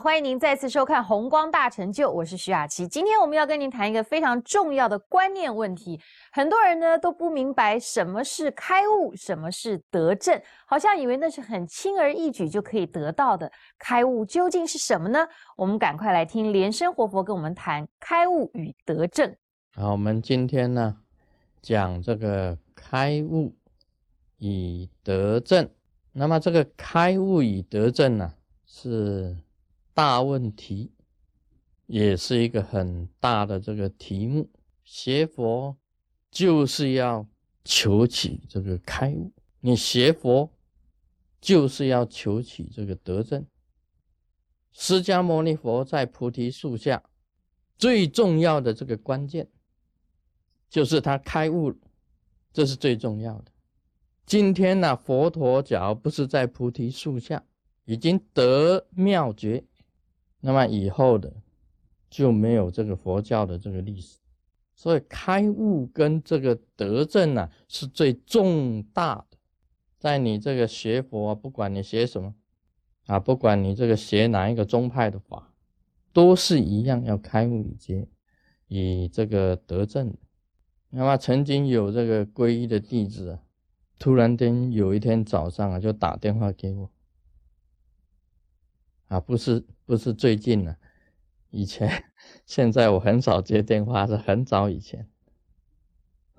欢迎您再次收看《红光大成就》，我是徐雅琪。今天我们要跟您谈一个非常重要的观念问题。很多人呢都不明白什么是开悟，什么是得正，好像以为那是很轻而易举就可以得到的。开悟究竟是什么呢？我们赶快来听莲生活佛跟我们谈开悟与得正。好，我们今天呢讲这个开悟与得正。那么这个开悟与得正呢？是大问题，也是一个很大的这个题目。学佛就是要求取这个开悟，你学佛就是要求取这个德正。释迦牟尼佛在菩提树下最重要的这个关键，就是他开悟，这是最重要的。今天呢，佛陀脚不是在菩提树下，已经得妙觉，那么以后的就没有这个佛教的这个历史。所以开悟跟这个德正呢是最重大的。在你这个学佛，不管你学什么啊，不管你这个学哪一个宗派的法，都是一样要开悟以结，以这个德正。那么曾经有这个皈依的弟子啊，突然间有一天早上啊，就打电话给我。啊，不是不是最近了，以前现在我很少接电话，是很早以前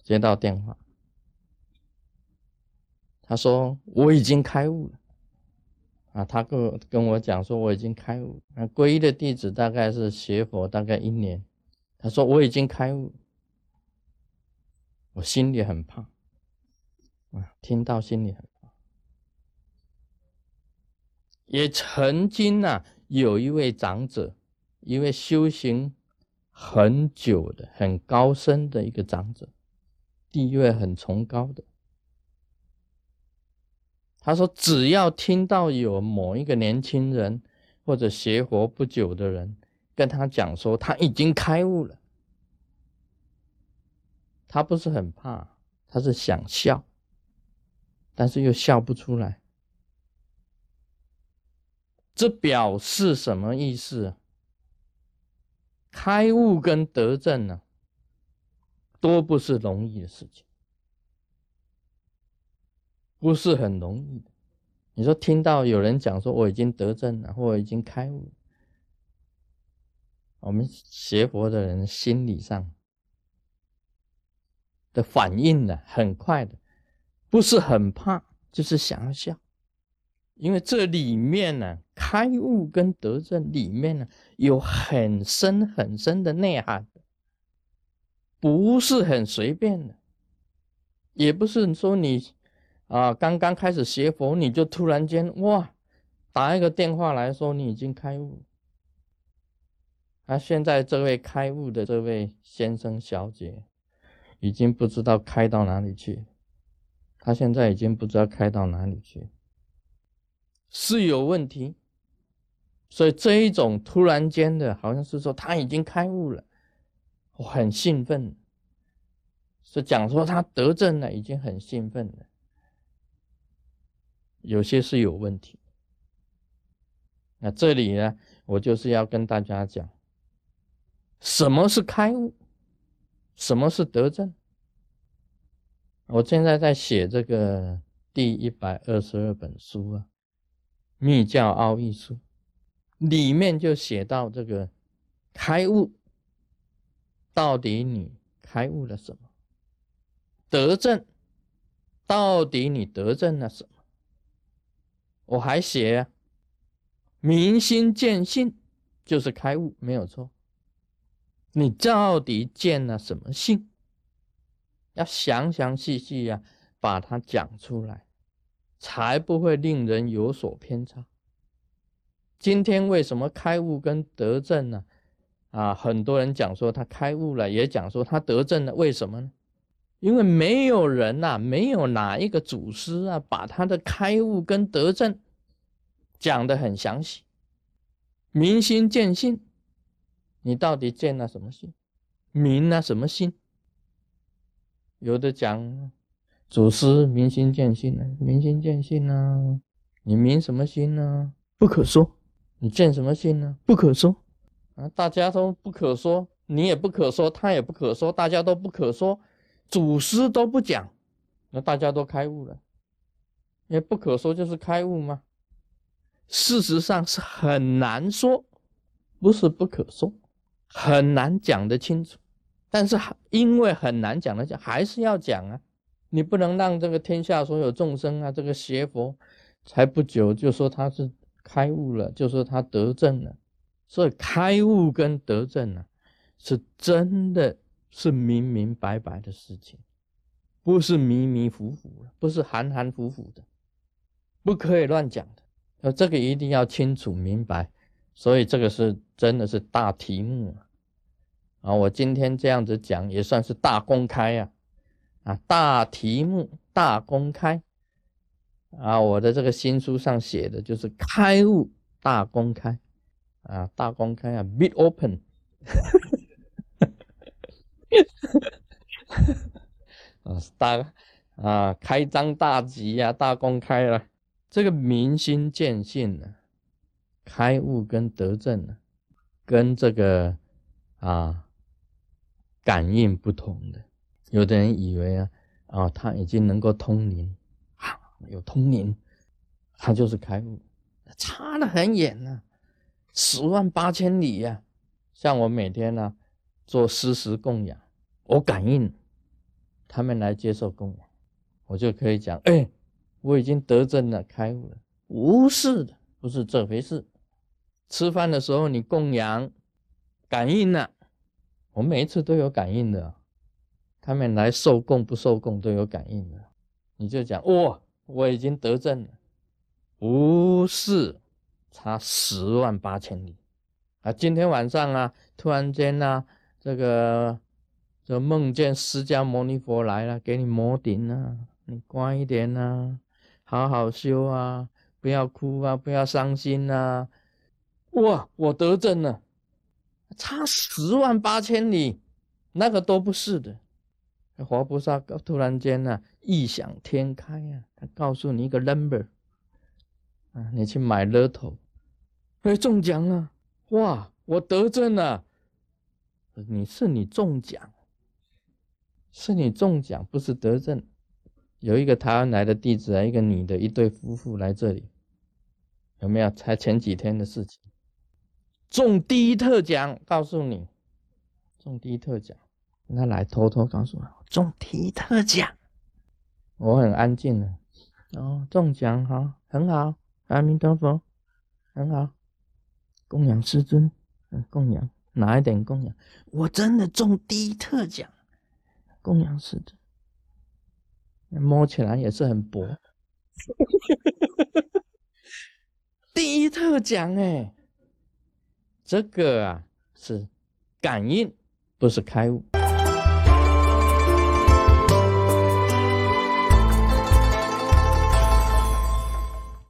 接到电话，他说我已经开悟了，啊，他跟跟我讲说我已经开悟，那皈依的弟子大概是学佛大概一年，他说我已经开悟，我心里很怕，啊，听到心里很。也曾经呢，有一位长者，一位修行很久的、很高深的一个长者，地位很崇高的。他说：“只要听到有某一个年轻人或者学佛不久的人跟他讲说他已经开悟了，他不是很怕，他是想笑，但是又笑不出来。”这表示什么意思？开悟跟得正呢，都不是容易的事情，不是很容易的。你说听到有人讲说我已经得正了，或已经开悟，我们学佛的人心理上的反应呢，很快的，不是很怕，就是想要笑。因为这里面呢，开悟跟得正里面呢，有很深很深的内涵，不是很随便的，也不是说你啊刚刚开始学佛，你就突然间哇打一个电话来说你已经开悟。啊，现在这位开悟的这位先生小姐，已经不知道开到哪里去，他现在已经不知道开到哪里去。是有问题，所以这一种突然间的，好像是说他已经开悟了，我很兴奋，是讲说他得证了，已经很兴奋了。有些是有问题。那这里呢，我就是要跟大家讲，什么是开悟，什么是得证。我现在在写这个第一百二十二本书啊。密教奥义书里面就写到这个开悟，到底你开悟了什么？得正，到底你得正了什么？我还写明心见性，就是开悟，没有错。你到底见了什么性？要详详细细呀，把它讲出来。才不会令人有所偏差。今天为什么开悟跟得正呢？啊，很多人讲说他开悟了，也讲说他得正了，为什么呢？因为没有人呐，没有哪一个祖师啊，把他的开悟跟得正讲得很详细。明心见性，你到底见了什么性？明了什么性？有的讲。祖师明心见性呢？明心见性呢？你明什么心呢？不可说。你见什么性呢？不可说啊！大家都不可说，你也不可说，他也不可说，大家都不可说，祖师都不讲，那大家都开悟了。因为不可说就是开悟吗？事实上是很难说，不是不可说，很难讲得清楚。但是因为很难讲得讲，还是要讲啊！你不能让这个天下所有众生啊，这个邪佛才不久就说他是。开悟了，就说他得正了，所以开悟跟得正啊，是真的是明明白白的事情，不是迷迷糊糊的，不是含含糊糊的，不可以乱讲的。呃，这个一定要清楚明白，所以这个是真的是大题目啊！啊，我今天这样子讲也算是大公开呀，啊，啊大题目大公开。啊，我的这个新书上写的就是开悟大公开，啊，大公开啊，big open，啊，大啊，开张大吉呀，大公开了，这个明心见性呢，开悟跟得正呢，跟这个啊感应不同的，有的人以为啊，啊，他已经能够通灵。啊有通灵，他就是开悟，差得很远呐，十万八千里呀。像我每天呢做施食供养，我感应他们来接受供养，我就可以讲：哎，我已经得证了，开悟了，无事的，不是这回事。吃饭的时候你供养，感应了，我每一次都有感应的，他们来受供不受供都有感应的，你就讲哇。我已经得证了，不是差十万八千里啊！今天晚上啊，突然间呢，这个就梦见释迦牟尼佛来了，给你摩顶啊，你乖一点啊，好好修啊，不要哭啊，不要伤心啊！哇，我得证了，差十万八千里，那个都不是的。活菩萨突然间呢，异想天开啊，他告诉你一个 number 啊，你去买乐透，哎，中奖了，哇，我得证了。你是你中奖，是你中奖，不是得证。有一个台湾来的弟子啊，一个女的，一对夫妇来这里，有没有？才前几天的事情，中第一特奖，告诉你，中第一特奖。他来偷偷告诉我中第一特奖，我很安静的。哦，中奖哈，很好，阿弥陀佛，很好，供养师尊，嗯，供养拿一点供养。我真的中第一特奖，供养师尊，摸起来也是很薄。第一特奖哎，这个啊是感应，不是开悟。